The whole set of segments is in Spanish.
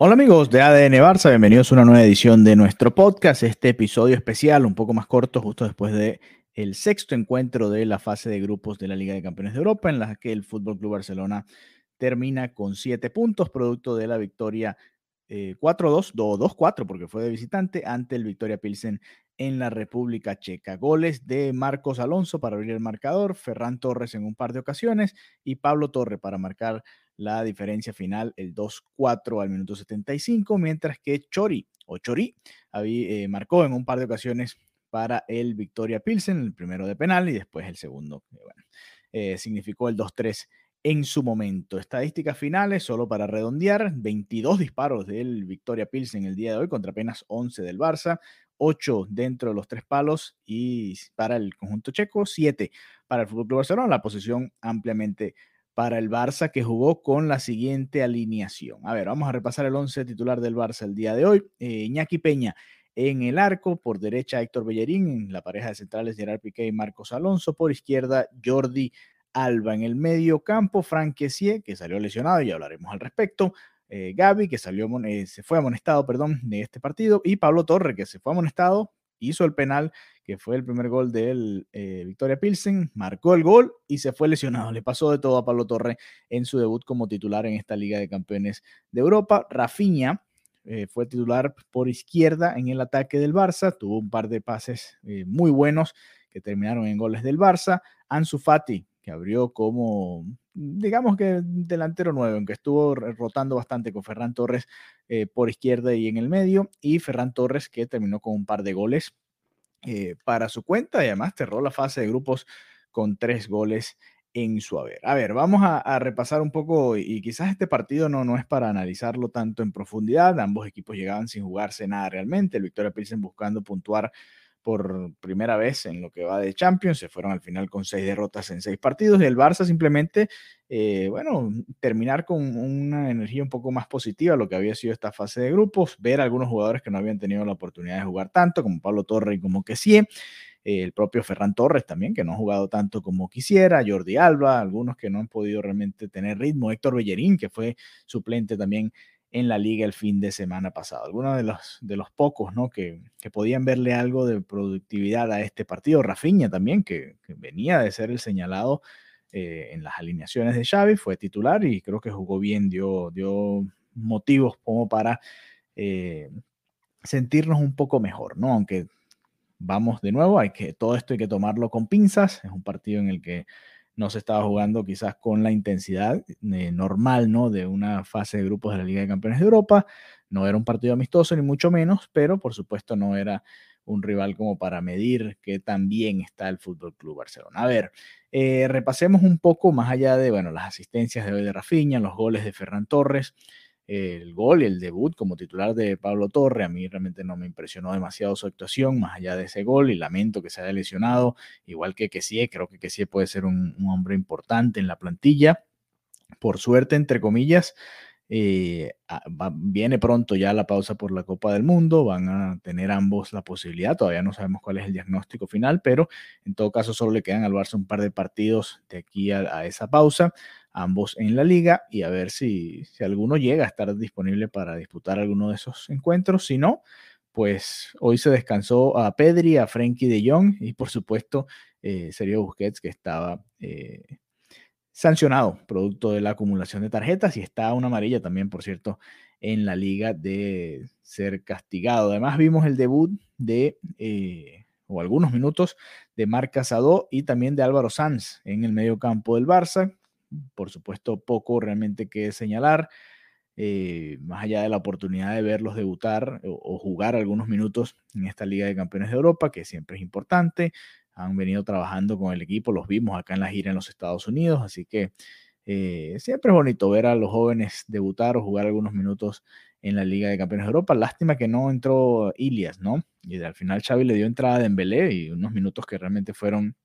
Hola amigos de ADN Barça, bienvenidos a una nueva edición de nuestro podcast, este episodio especial, un poco más corto, justo después de el sexto encuentro de la fase de grupos de la Liga de Campeones de Europa, en la que el Fútbol Club Barcelona termina con siete puntos, producto de la victoria eh, 4-2, 2-4, porque fue de visitante, ante el Victoria Pilsen en la República Checa. Goles de Marcos Alonso para abrir el marcador, Ferran Torres en un par de ocasiones y Pablo Torre para marcar la diferencia final, el 2-4 al minuto 75, mientras que Chori o Chori eh, marcó en un par de ocasiones para el Victoria Pilsen, el primero de penal y después el segundo, eh, significó el 2-3 en su momento. Estadísticas finales, solo para redondear, 22 disparos del Victoria Pilsen el día de hoy contra apenas 11 del Barça, 8 dentro de los tres palos y para el conjunto checo, 7 para el Fútbol Club Barcelona, la posición ampliamente para el Barça que jugó con la siguiente alineación. A ver, vamos a repasar el 11 titular del Barça el día de hoy. Eh, Iñaki Peña en el arco, por derecha Héctor Bellerín, en la pareja de centrales Gerard Piqué y Marcos Alonso, por izquierda Jordi Alba en el medio campo, Frank Kessié, que salió lesionado, y hablaremos al respecto, eh, Gaby, que salió, eh, se fue amonestado, perdón, de este partido, y Pablo Torre, que se fue amonestado, hizo el penal, que fue el primer gol del eh, Victoria Pilsen, marcó el gol y se fue lesionado. Le pasó de todo a Pablo Torre en su debut como titular en esta Liga de Campeones de Europa. Rafinha eh, fue titular por izquierda en el ataque del Barça, tuvo un par de pases eh, muy buenos que terminaron en goles del Barça. Ansu Fati, que abrió como, digamos que delantero nuevo, aunque estuvo rotando bastante con Ferran Torres eh, por izquierda y en el medio, y Ferran Torres que terminó con un par de goles eh, para su cuenta y además cerró la fase de grupos con tres goles en su haber. A ver, vamos a, a, repasar un poco y quizás este partido no, no es para analizarlo tanto en profundidad, ambos equipos llegaban sin jugarse nada realmente, el Victoria Pilsen buscando puntuar por primera vez en lo que va de Champions. Se fueron al final con seis derrotas en seis partidos. Y el Barça simplemente, eh, bueno, terminar con una energía un poco más positiva, lo que había sido esta fase de grupos, ver a algunos jugadores que no habían tenido la oportunidad de jugar tanto, como Pablo Torre y como Kessie. Eh, el propio Ferran Torres también, que no ha jugado tanto como quisiera, Jordi Alba, algunos que no han podido realmente tener ritmo, Héctor Bellerín, que fue suplente también en la liga el fin de semana pasado. Algunos de los, de los pocos ¿no? que, que podían verle algo de productividad a este partido. Rafinha también, que, venía de ser el señalado eh, en las alineaciones de Xavi, fue titular y creo que jugó bien, dio, dio motivos como para eh, sentirnos un poco mejor, ¿no? Aunque vamos de nuevo, hay que, todo esto hay que tomarlo con pinzas, es un partido en el que no se estaba jugando quizás con la intensidad eh, normal, ¿no? De una fase de grupos de la Liga de Campeones de Europa. No era un partido amistoso, ni mucho menos, pero por supuesto no era un rival como para medir qué tan bien está el Fútbol Club Barcelona. A ver, eh, repasemos un poco más allá de, bueno, las asistencias de hoy de Rafinha, los goles de Ferran Torres el gol y el debut como titular de Pablo Torre. A mí realmente no me impresionó demasiado su actuación, más allá de ese gol, y lamento que se haya lesionado, igual que Kessie, creo que Kessie puede ser un, hombre importante en la plantilla. Por suerte, entre comillas, eh, va, viene pronto ya la pausa por la Copa del Mundo, van a tener ambos la posibilidad, todavía no sabemos cuál es el diagnóstico final, pero en todo caso solo le quedan al Barça un par de partidos de aquí a esa pausa ambos en la liga y a ver si, si alguno llega a estar disponible para disputar alguno de esos encuentros. Si no, pues hoy se descansó a Pedri, a Frenkie de Jong y por supuesto eh, Sergio Busquets que estaba eh, sancionado producto de la acumulación de tarjetas y está una amarilla también, por cierto, en la liga de ser castigado. Además vimos el debut de... Eh, o algunos minutos de Marc Casado y también de Álvaro Sanz en el medio campo del Barça, por supuesto, poco realmente que señalar. eh, más allá de la oportunidad de verlos debutar o, jugar algunos minutos en esta Liga de Campeones de Europa, que siempre es importante. Han venido trabajando con el equipo, los vimos acá en la gira en los Estados Unidos, así que eh, siempre es bonito ver a los jóvenes debutar o jugar algunos minutos en la Liga de Campeones de Europa. Lástima que no entró Ilias, ¿no? Y al final Xavi le dio entrada a Dembélé y unos minutos que realmente fueron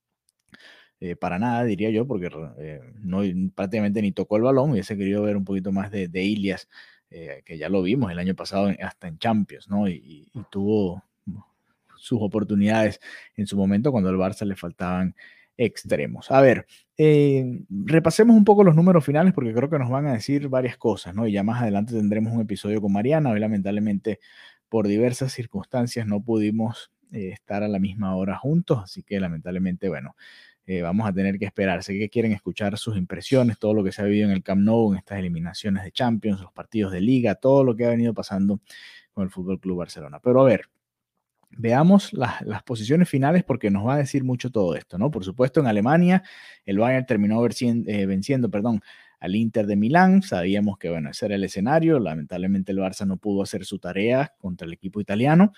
eh, para nada, diría yo, porque eh, no, prácticamente ni tocó el balón. Hubiese querido ver un poquito más de, Ilias, eh, que ya lo vimos el año pasado hasta en Champions, ¿no? Y, tuvo sus oportunidades en su momento cuando al Barça le faltaban extremos. A ver, repasemos un poco los números finales porque creo que nos van a decir varias cosas, ¿no? Y ya más adelante tendremos un episodio con Mariana. Hoy lamentablemente por diversas circunstancias no pudimos estar a la misma hora juntos, así que lamentablemente, bueno, eh, vamos a tener que esperar. Sé que quieren escuchar sus impresiones, todo lo que se ha vivido en el Camp Nou, en estas eliminaciones de Champions, los partidos de Liga, todo lo que ha venido pasando con el Fútbol Club Barcelona. Pero a ver, veamos las, posiciones finales porque nos va a decir mucho todo esto, ¿no? Por supuesto, en Alemania, el Bayern terminó venciendo, eh, venciendo perdón, al Inter de Milán. Sabíamos que, bueno, ese era el escenario. Lamentablemente, el Barça no pudo hacer su tarea contra el equipo italiano.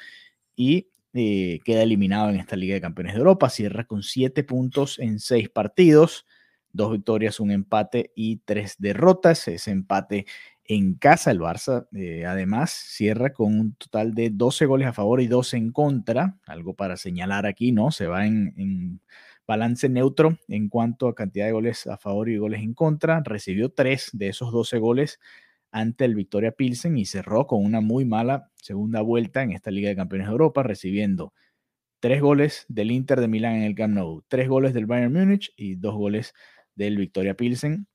Y eh, queda eliminado en esta Liga de Campeones de Europa, cierra con siete puntos en seis partidos, dos victorias, un empate y tres derrotas. Ese empate en casa, el Barça eh, además cierra con un total de 12 goles a favor y 12 en contra, algo para señalar aquí, ¿no? Se va en, en balance neutro en cuanto a cantidad de goles a favor y goles en contra. Recibió tres de esos 12 goles ante el Victoria Pilsen y cerró con una muy mala segunda vuelta en esta Liga de Campeones de Europa, recibiendo tres goles del Inter de Milán en el Camp Nou, tres goles del Bayern Múnich y dos goles del Victoria Pilsen.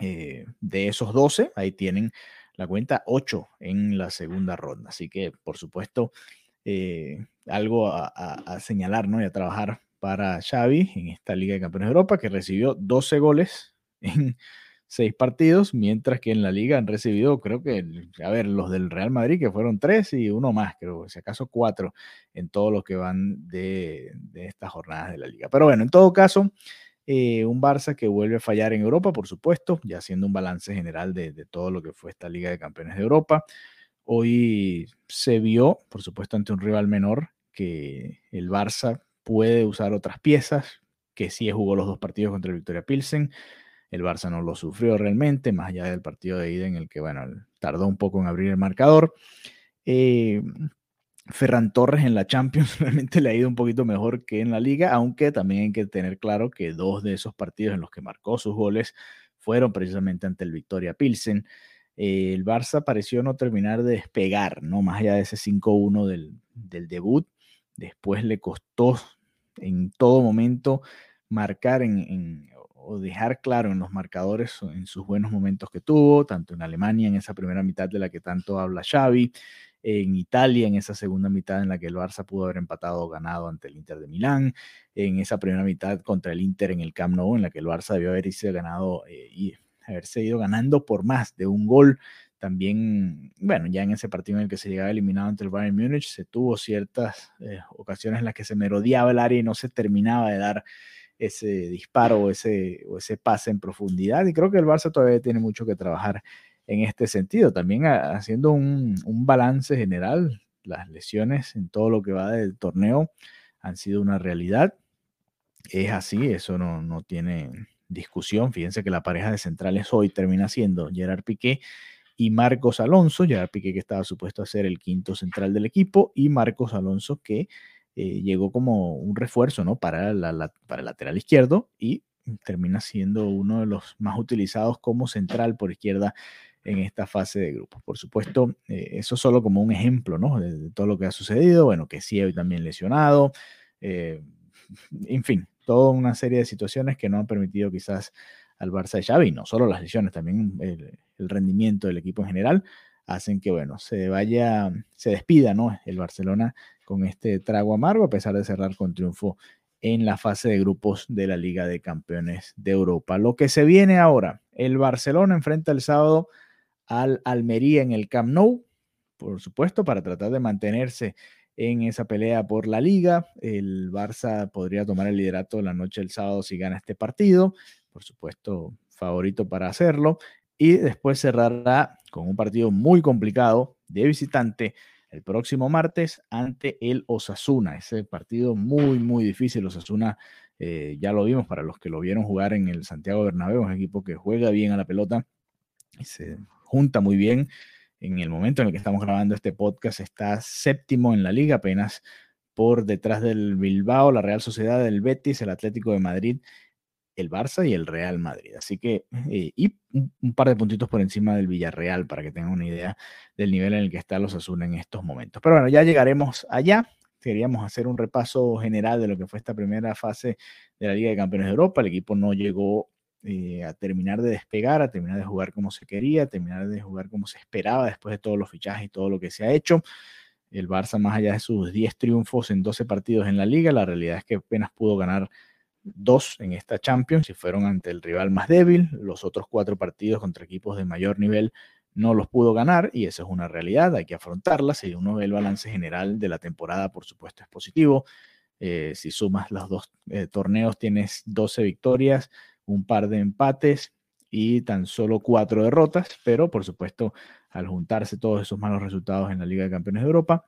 Eh, de esos 12, ahí tienen la cuenta 8 en la segunda ronda. Así que, por supuesto, eh, algo a, a, señalar ¿no? y a trabajar para Xavi en esta Liga de Campeones de Europa, que recibió 12 goles en seis partidos, mientras que en la liga han recibido, creo que, a ver, los del Real Madrid, que fueron tres y uno más, creo, si acaso cuatro en todo lo que van de, estas jornadas de la liga. Pero bueno, en todo caso, eh, un Barça que vuelve a fallar en Europa, por supuesto, ya haciendo un balance general de, todo lo que fue esta Liga de Campeones de Europa. Hoy se vio, por supuesto, ante un rival menor, que el Barça puede usar otras piezas, que sí jugó los dos partidos contra el Victoria Pilsen, el Barça no lo sufrió realmente, más allá del partido de ida en el que, bueno, tardó un poco en abrir el marcador. Eh, Ferran Torres en la Champions realmente le ha ido un poquito mejor que en la liga, aunque también hay que tener claro que dos de esos partidos en los que marcó sus goles fueron precisamente ante el Victoria Pilsen. Eh, el Barça pareció no terminar de despegar, ¿no? Más allá de ese 5-1 del, del debut. Después le costó en todo momento marcar en, o dejar claro en los marcadores, en sus buenos momentos que tuvo, tanto en Alemania, en esa primera mitad de la que tanto habla Xavi, en Italia, en esa segunda mitad en la que el Barça pudo haber empatado o ganado ante el Inter de Milán, en esa primera mitad contra el Inter en el Camp Nou, en la que el Barça debió haberse ganado eh, y haberse ido ganando por más de un gol. También, bueno, ya en ese partido en el que se llegaba eliminado ante el Bayern Múnich, se tuvo ciertas eh, ocasiones en las que se merodeaba el área y no se terminaba de dar ese disparo o ese, o ese pase en profundidad. Y creo que el Barça todavía tiene mucho que trabajar en este sentido. También haciendo un, balance general, las lesiones en todo lo que va del torneo han sido una realidad. Es así, eso no, no tiene discusión. Fíjense que la pareja de centrales hoy termina siendo Gerard Piqué y Marcos Alonso. Gerard Piqué que estaba supuesto a ser el quinto central del equipo y Marcos Alonso que eh, llegó como un refuerzo ¿no? para, la, para el lateral izquierdo y termina siendo uno de los más utilizados como central por izquierda en esta fase de grupos. Por supuesto, eh, eso solo como un ejemplo ¿no? de, todo lo que ha sucedido. Bueno, que sí hoy también lesionado. Eh, en fin, toda una serie de situaciones que no han permitido quizás al Barça de Xavi, no solo las lesiones, también el, el, rendimiento del equipo en general, hacen que, bueno, se vaya, se despida, ¿no? El Barcelona con este trago amargo, a pesar de cerrar con triunfo en la fase de grupos de la Liga de Campeones de Europa. Lo que se viene ahora, el Barcelona enfrenta el sábado al Almería en el Camp Nou, por supuesto, para tratar de mantenerse en esa pelea por la liga. El Barça podría tomar el liderato la noche del sábado si gana este partido, por supuesto, favorito para hacerlo. Y después cerrará con un partido muy complicado de visitante el próximo martes ante el Osasuna. Ese partido muy, muy difícil. Osasuna, eh, ya lo vimos para los que lo vieron jugar en el Santiago Bernabéu, un equipo que juega bien a la pelota y se junta muy bien. En el momento en el que estamos grabando este podcast está séptimo en la liga, apenas por detrás del Bilbao, la Real Sociedad, del Betis, el Atlético de Madrid el Barça y el Real Madrid. Así que, eh, y un, par de puntitos por encima del Villarreal para que tengan una idea del nivel en el que está los Azul en estos momentos. Pero bueno, ya llegaremos allá. Queríamos hacer un repaso general de lo que fue esta primera fase de la Liga de Campeones de Europa. El equipo no llegó eh, a terminar de despegar, a terminar de jugar como se quería, a terminar de jugar como se esperaba después de todos los fichajes y todo lo que se ha hecho. El Barça, más allá de sus 10 triunfos en 12 partidos en la liga, la realidad es que apenas pudo ganar dos en esta Champions y fueron ante el rival más débil. Los otros cuatro partidos contra equipos de mayor nivel no los pudo ganar y eso es una realidad, hay que afrontarla. Si uno ve el balance general de la temporada, por supuesto, es positivo. Eh, si sumas los dos eh, torneos, tienes 12 victorias, un par de empates y tan solo cuatro derrotas, pero por supuesto, al juntarse todos esos malos resultados en la Liga de Campeones de Europa,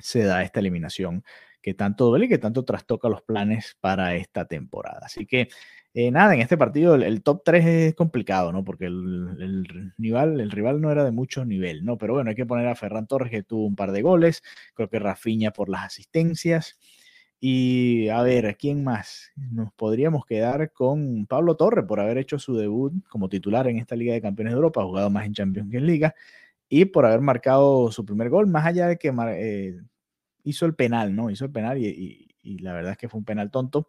se da esta eliminación que tanto duele y que tanto trastoca los planes para esta temporada. Así que eh, nada, en este partido el, top 3 es complicado, ¿no? Porque el, rival, el rival no era de mucho nivel, ¿no? Pero bueno, hay que poner a Ferran Torres que tuvo un par de goles, creo que Rafiña por las asistencias. Y a ver, ¿quién más? Nos podríamos quedar con Pablo Torre por haber hecho su debut como titular en esta Liga de Campeones de Europa, jugado más en Champions que en Liga, y por haber marcado su primer gol, más allá de que eh, hizo el penal, ¿no? Hizo el penal y, la verdad es que fue un penal tonto.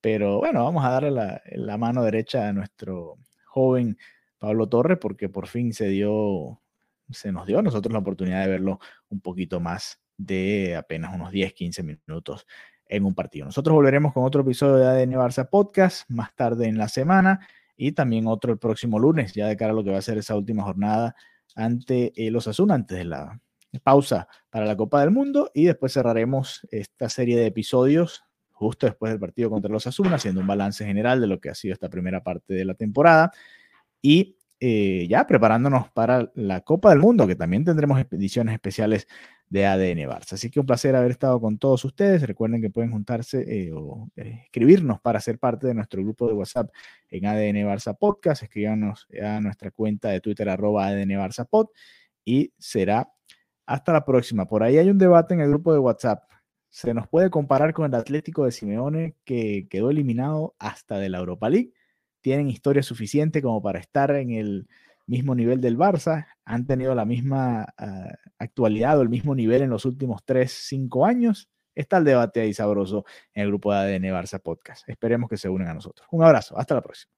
Pero bueno, vamos a darle la, mano derecha a nuestro joven Pablo Torres porque por fin se dio, se nos dio a nosotros la oportunidad de verlo un poquito más de apenas unos 10, 15 minutos en un partido. Nosotros volveremos con otro episodio de ADN Barça Podcast más tarde en la semana y también otro el próximo lunes, ya de cara a lo que va a ser esa última jornada ante los Asuna, antes de la pausa para la Copa del Mundo. Y después cerraremos esta serie de episodios justo después del partido contra los Asuna, haciendo un balance general de lo que ha sido esta primera parte de la temporada. Y eh, ya preparándonos para la Copa del Mundo, que también tendremos ediciones especiales de ADN Barça. Así que un placer haber estado con todos ustedes. Recuerden que pueden juntarse eh, o eh, escribirnos para ser parte de nuestro grupo de WhatsApp en ADN Barça Podcast. Escríbanos a nuestra cuenta de Twitter arroba ADN Barça Pod y será hasta la próxima. Por ahí hay un debate en el grupo de WhatsApp. Se nos puede comparar con el Atlético de Simeone que quedó eliminado hasta de la Europa League. Tienen historia suficiente como para estar en el mismo nivel del Barça. Han tenido la misma ah, actualidad o el mismo nivel en los últimos 3, 5 años. Está el debate ahí sabroso en el grupo de ADN Barça Podcast. Esperemos que se unan a nosotros. Un abrazo. Hasta la próxima.